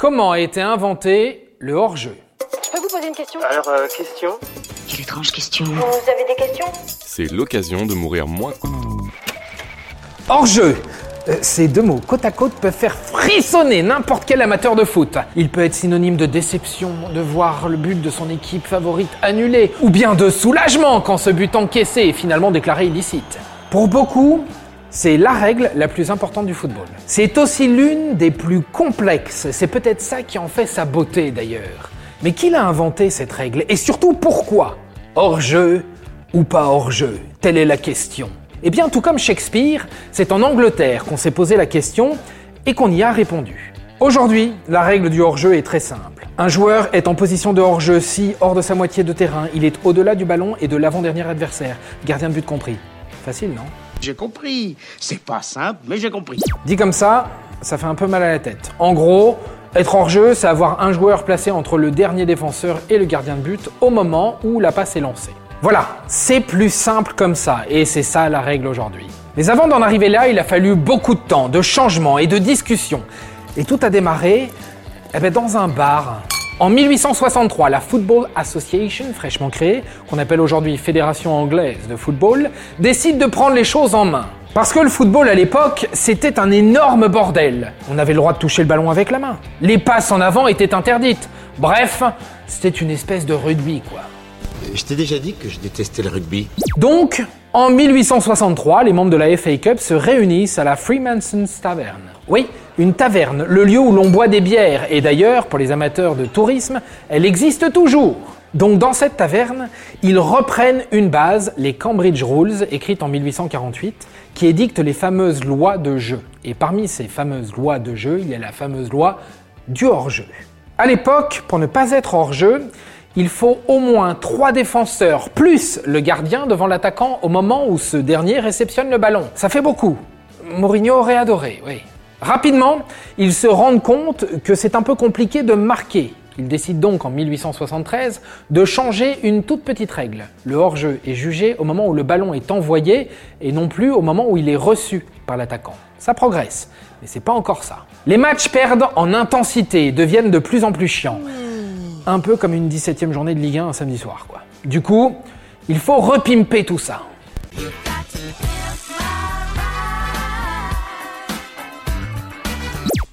Comment a été inventé le hors-jeu Je peux vous poser une question Alors, euh, question Quelle étrange question. Vous avez des questions C'est l'occasion de mourir moins. Hors-jeu Euh, Ces deux mots côte à côte peuvent faire frissonner n'importe quel amateur de foot. Il peut être synonyme de déception, de voir le but de son équipe favorite annulé, ou bien de soulagement quand ce but encaissé est finalement déclaré illicite. Pour beaucoup, c'est la règle la plus importante du football. C'est aussi l'une des plus complexes, c'est peut-être ça qui en fait sa beauté d'ailleurs. Mais qui l'a inventé cette règle? Et surtout pourquoi? Hors-jeu ou pas hors-jeu Telle est la question. Eh bien, tout comme Shakespeare, c'est en Angleterre qu'on s'est posé la question et qu'on y a répondu. Aujourd'hui, la règle du hors-jeu est très simple. Un joueur est en position de hors-jeu si, hors de sa moitié de terrain, il est au-delà du ballon et de l'avant-dernier adversaire, gardien de but compris. Facile, non? J'ai compris. C'est pas simple, mais j'ai compris. Dit comme ça, ça fait un peu mal à la tête. En gros, être hors-jeu, c'est avoir un joueur placé entre le dernier défenseur et le gardien de but au moment où la passe est lancée. Voilà, c'est plus simple comme ça, et c'est ça la règle aujourd'hui. Mais avant d'en arriver là, il a fallu beaucoup de temps, de changements et de discussions. Et tout a démarré eh ben, dans un bar. En 1863, la Football Association, fraîchement créée, qu'on appelle aujourd'hui Fédération anglaise de football, décide de prendre les choses en main. Parce que le football à l'époque, c'était un énorme bordel. On avait le droit de toucher le ballon avec la main. Les passes en avant étaient interdites. Bref, c'était une espèce de rugby, quoi. Je t'ai déjà dit que je détestais le rugby. Donc, en 1863, les membres de la FA Cup se réunissent à la Freemasons Tavern. Oui, une taverne, le lieu où l'on boit des bières, et d'ailleurs, pour les amateurs de tourisme, elle existe toujours. Donc dans cette taverne, ils reprennent une base, les Cambridge Rules, écrites en 1848, qui édictent les fameuses lois de jeu. Et parmi ces fameuses lois de jeu, il y a la fameuse loi du hors-jeu. À l'époque, pour ne pas être hors-jeu, il faut au moins trois défenseurs plus le gardien devant l'attaquant au moment où ce dernier réceptionne le ballon. Ça fait beaucoup. Mourinho aurait adoré, oui. Rapidement, ils se rendent compte que c'est un peu compliqué de marquer. Ils décident donc en 1873 de changer une toute petite règle. Le hors-jeu est jugé au moment où le ballon est envoyé et non plus au moment où il est reçu par l'attaquant. Ça progresse, mais c'est pas encore ça. Les matchs perdent en intensité et deviennent de plus en plus chiants un peu comme une 17ème journée de Ligue 1 un samedi soir, quoi. Du coup, il faut repimper tout ça.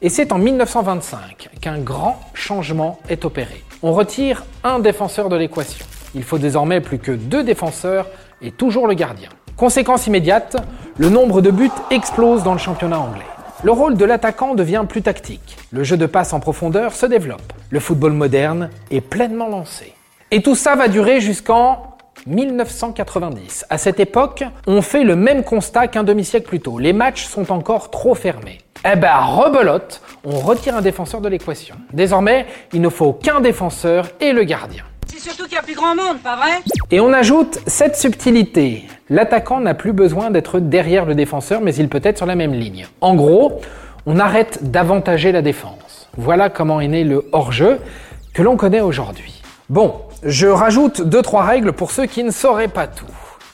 Et c'est en 1925 qu'un grand changement est opéré. On retire un défenseur de l'équation. Il faut désormais plus que deux défenseurs et toujours le gardien. Conséquence immédiate, le nombre de buts explose dans le championnat anglais. Le rôle de l'attaquant devient plus tactique. Le jeu de passe en profondeur se développe. Le football moderne est pleinement lancé. Et tout ça va durer jusqu'en 1990. À cette époque, on fait le même constat qu'un demi-siècle plus tôt. Les matchs sont encore trop fermés. Eh ben, rebelote, on retire un défenseur de l'équation. Désormais, il ne faut qu'un défenseur et le gardien. C'est surtout qu'il y a plus grand monde, pas vrai? Et on ajoute cette subtilité. L'attaquant n'a plus besoin d'être derrière le défenseur, mais il peut être sur la même ligne. En gros, on arrête d'avantager la défense. Voilà comment est né le hors-jeu que l'on connaît aujourd'hui. Bon, je rajoute deux trois règles pour ceux qui ne sauraient pas tout.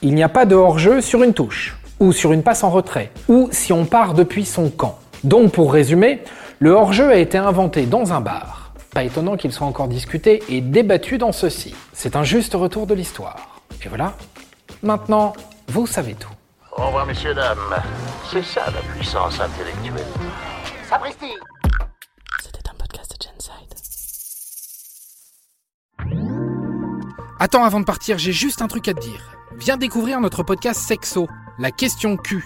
Il n'y a pas de hors-jeu sur une touche, ou sur une passe en retrait, ou si on part depuis son camp. Donc pour résumer, le hors-jeu a été inventé dans un bar. Pas étonnant qu'il soit encore discuté et débattu dans ceci. C'est un juste retour de l'histoire. Et voilà, maintenant, vous savez tout. Au revoir, messieurs, dames. C'est ça la puissance intellectuelle. Sapristi C'était un podcast de Genside. Attends, avant de partir, j'ai juste un truc à te dire. Viens découvrir notre podcast Sexo, la question Q.